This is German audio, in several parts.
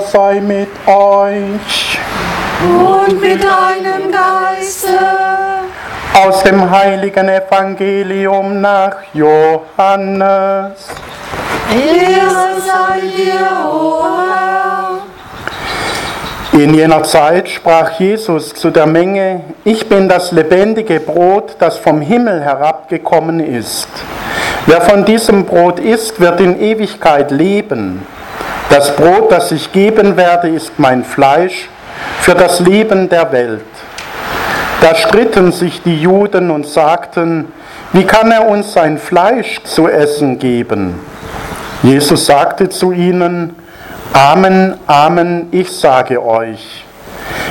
Herr sei mit euch. Und mit deinem Geiste. Aus dem heiligen Evangelium nach Johannes. Ehre sei dir, o Herr. In jener Zeit sprach Jesus zu der Menge, ich bin das lebendige Brot, das vom Himmel herabgekommen ist. Wer von diesem Brot isst, wird in Ewigkeit leben. Das Brot, das ich geben werde, ist mein Fleisch für das Leben der Welt. Da stritten sich die Juden und sagten, wie kann er uns sein Fleisch zu essen geben? Jesus sagte zu ihnen, Amen, Amen, ich sage euch,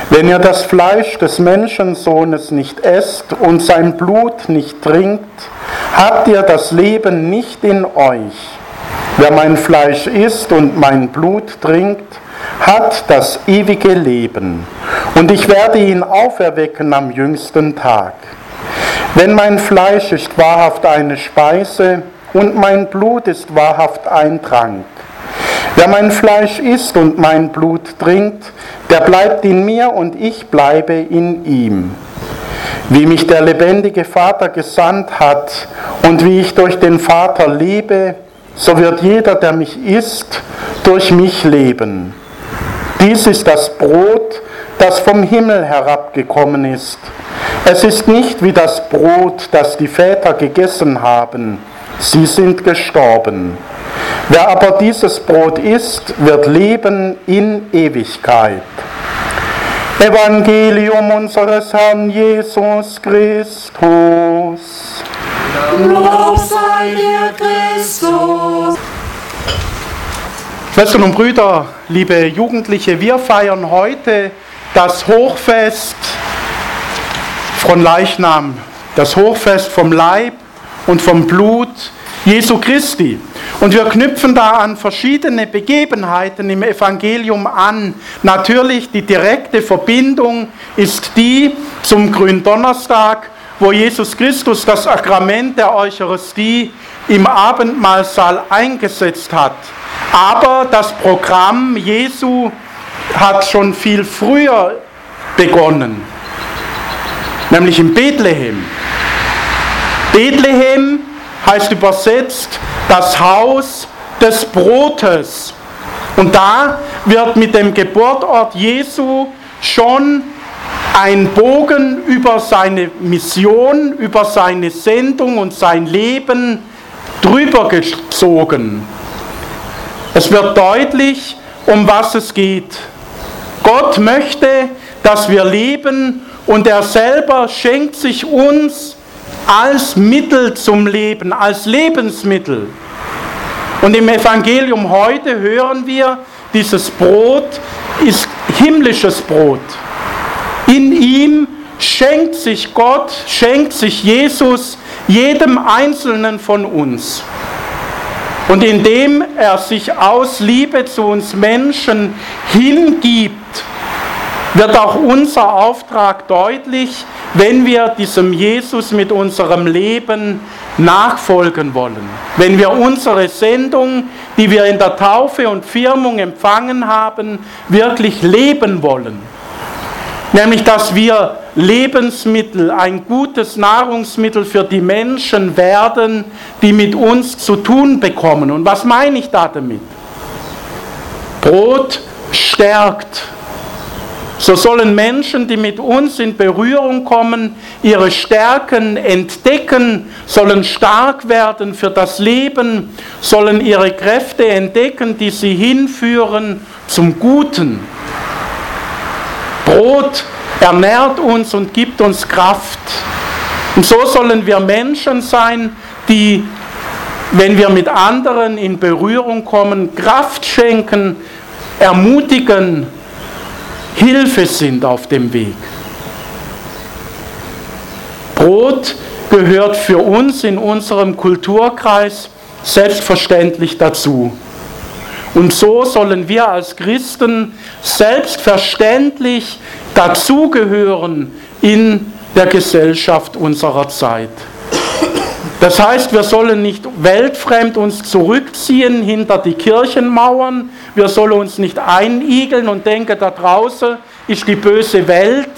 wenn ihr das Fleisch des Menschensohnes nicht esst und sein Blut nicht trinkt, habt ihr das Leben nicht in euch. Wer mein Fleisch isst und mein Blut trinkt, hat das ewige Leben, und ich werde ihn auferwecken am jüngsten Tag. Denn mein Fleisch ist wahrhaft eine Speise und mein Blut ist wahrhaft ein Trank. Wer mein Fleisch isst und mein Blut trinkt, der bleibt in mir und ich bleibe in ihm. Wie mich der lebendige Vater gesandt hat und wie ich durch den Vater lebe, so wird jeder, der mich isst, durch mich leben. Dies ist das Brot, das vom Himmel herabgekommen ist. Es ist nicht wie das Brot, das die Väter gegessen haben. Sie sind gestorben. Wer aber dieses Brot isst, wird leben in Ewigkeit. Evangelium unseres Herrn Jesus Christus. Lob sei dir, Christus. Schwestern und Brüder, liebe Jugendliche, wir feiern heute das Hochfest von Leichnam, das Hochfest vom Leib und vom Blut Jesu Christi. Und wir knüpfen da an verschiedene Begebenheiten im Evangelium an. Natürlich die direkte Verbindung ist die zum Gründonnerstag, wo Jesus Christus das Sakrament der Eucharistie im Abendmahlsaal eingesetzt hat. Aber das Programm Jesu hat schon viel früher begonnen, nämlich in Bethlehem. Bethlehem heißt übersetzt das Haus des Brotes. Und da wird mit dem Geburtort Jesu schon ein Bogen über seine Mission, über seine Sendung und sein Leben drüber gezogen. Es wird deutlich, um was es geht. Gott möchte, dass wir leben und er selber schenkt sich uns als Mittel zum Leben, als Lebensmittel. Und im Evangelium heute hören wir, dieses Brot ist himmlisches Brot. In ihm schenkt sich Gott, schenkt sich Jesus jedem Einzelnen von uns. Und indem er sich aus Liebe zu uns Menschen hingibt, wird auch unser Auftrag deutlich, wenn wir diesem Jesus mit unserem Leben nachfolgen wollen. Wenn wir unsere Sendung, die wir in der Taufe und Firmung empfangen haben, wirklich leben wollen. Nämlich, dass wir Lebensmittel, ein gutes Nahrungsmittel für die Menschen werden, die mit uns zu tun bekommen. Und was meine ich da damit? Brot stärkt. So sollen Menschen, die mit uns in Berührung kommen, ihre Stärken entdecken, sollen stark werden für das Leben, sollen ihre Kräfte entdecken, die sie hinführen zum Guten. Brot ernährt uns und gibt uns Kraft. Und so sollen wir Menschen sein, die, wenn wir mit anderen in Berührung kommen, Kraft schenken, ermutigen, Hilfe sind auf dem Weg. Brot gehört für uns in unserem Kulturkreis selbstverständlich dazu. Und so sollen wir als Christen selbstverständlich dazugehören in der Gesellschaft unserer Zeit. Das heißt, wir sollen nicht weltfremd uns zurückziehen hinter die Kirchenmauern. Wir sollen uns nicht einigeln und denken, da draußen ist die böse Welt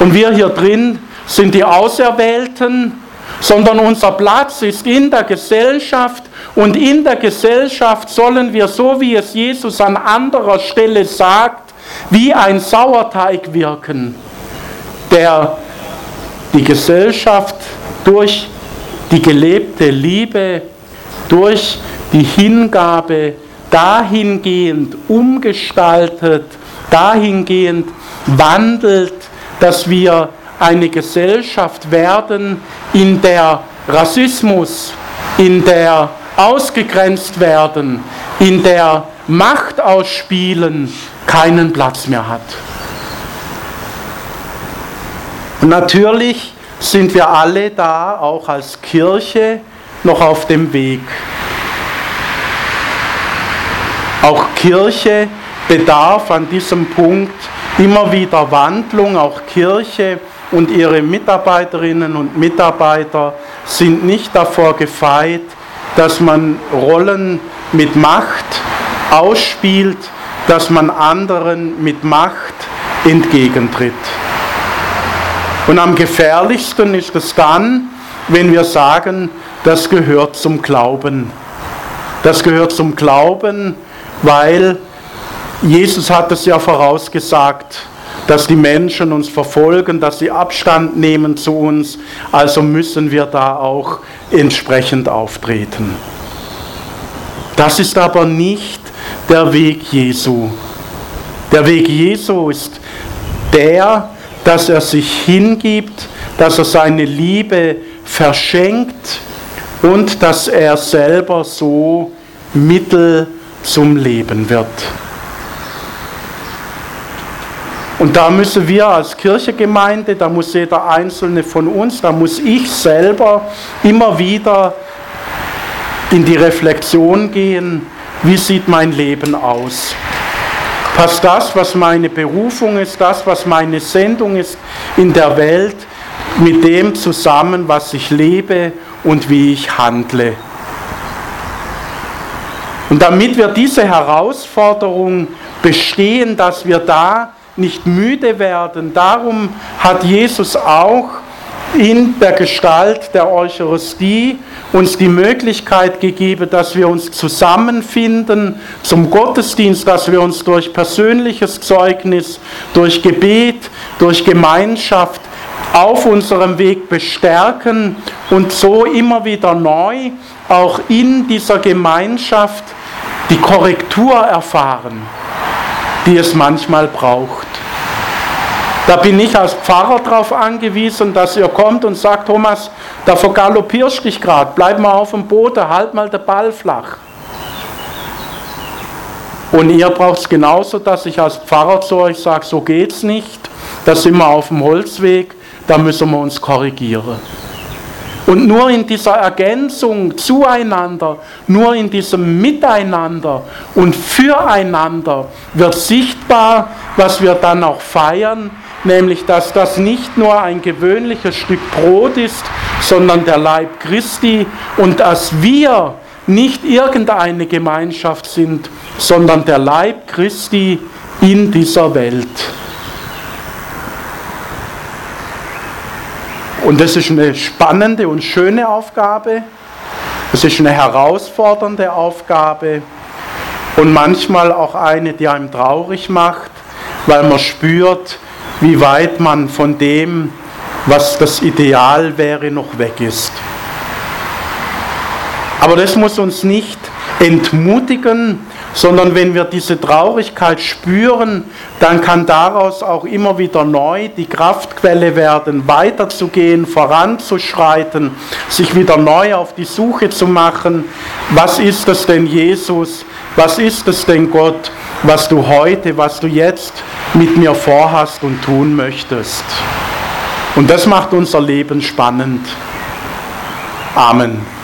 und wir hier drin sind die Auserwählten, sondern unser Platz ist in der Gesellschaft. Und in der Gesellschaft sollen wir, so wie es Jesus an anderer Stelle sagt, wie ein Sauerteig wirken, der die Gesellschaft durch die gelebte Liebe, durch die Hingabe dahingehend umgestaltet, dahingehend wandelt, dass wir eine Gesellschaft werden, in der Rassismus, in der ausgegrenzt werden, in der Macht ausspielen keinen Platz mehr hat. Und natürlich sind wir alle da, auch als Kirche, noch auf dem Weg. Auch Kirche bedarf an diesem Punkt immer wieder Wandlung. Auch Kirche und ihre Mitarbeiterinnen und Mitarbeiter sind nicht davor gefeit, dass man Rollen mit Macht ausspielt, dass man anderen mit Macht entgegentritt. Und am gefährlichsten ist es dann, wenn wir sagen, das gehört zum Glauben. Das gehört zum Glauben, weil Jesus hat es ja vorausgesagt, dass die Menschen uns verfolgen, dass sie Abstand nehmen zu uns. Also müssen wir da auch entsprechend auftreten. Das ist aber nicht der Weg Jesu. Der Weg Jesu ist der, dass er sich hingibt, dass er seine Liebe verschenkt und dass er selber so Mittel zum Leben wird. Und da müssen wir als Kirchegemeinde, da muss jeder Einzelne von uns, da muss ich selber immer wieder in die Reflexion gehen, wie sieht mein Leben aus? Passt das, was meine Berufung ist, das, was meine Sendung ist in der Welt, mit dem zusammen, was ich lebe und wie ich handle? Und damit wir diese Herausforderung bestehen, dass wir da nicht müde werden, darum hat Jesus auch in der Gestalt der Eucharistie uns die Möglichkeit gegeben, dass wir uns zusammenfinden zum Gottesdienst, dass wir uns durch persönliches Zeugnis, durch Gebet, durch Gemeinschaft auf unserem Weg bestärken und so immer wieder neu auch in dieser Gemeinschaft die Korrektur erfahren, die es manchmal braucht. Da bin ich als Pfarrer darauf angewiesen, dass ihr kommt und sagt, Thomas, da vergaloppierst dich gerade, bleib mal auf dem Boden, halt mal den Ball flach. Und ihr braucht es genauso, dass ich als Pfarrer zu euch sage, so geht's nicht, da sind wir auf dem Holzweg, da müssen wir uns korrigieren. Und nur in dieser Ergänzung zueinander, nur in diesem Miteinander und füreinander wird sichtbar, was wir dann auch feiern, nämlich dass das nicht nur ein gewöhnliches Stück Brot ist, sondern der Leib Christi und dass wir nicht irgendeine Gemeinschaft sind, sondern der Leib Christi in dieser Welt. Und das ist eine spannende und schöne Aufgabe. Es ist eine herausfordernde Aufgabe und manchmal auch eine, die einem traurig macht, weil man spürt, wie weit man von dem, was das Ideal wäre, noch weg ist. Aber das muss uns nicht entmutigen, sondern wenn wir diese Traurigkeit spüren, dann kann daraus auch immer wieder neu die Kraftquelle werden, weiterzugehen, voranzuschreiten, sich wieder neu auf die Suche zu machen, was ist es denn Jesus, was ist es denn Gott, was du heute, was du jetzt mit mir vorhast und tun möchtest. Und das macht unser Leben spannend. Amen.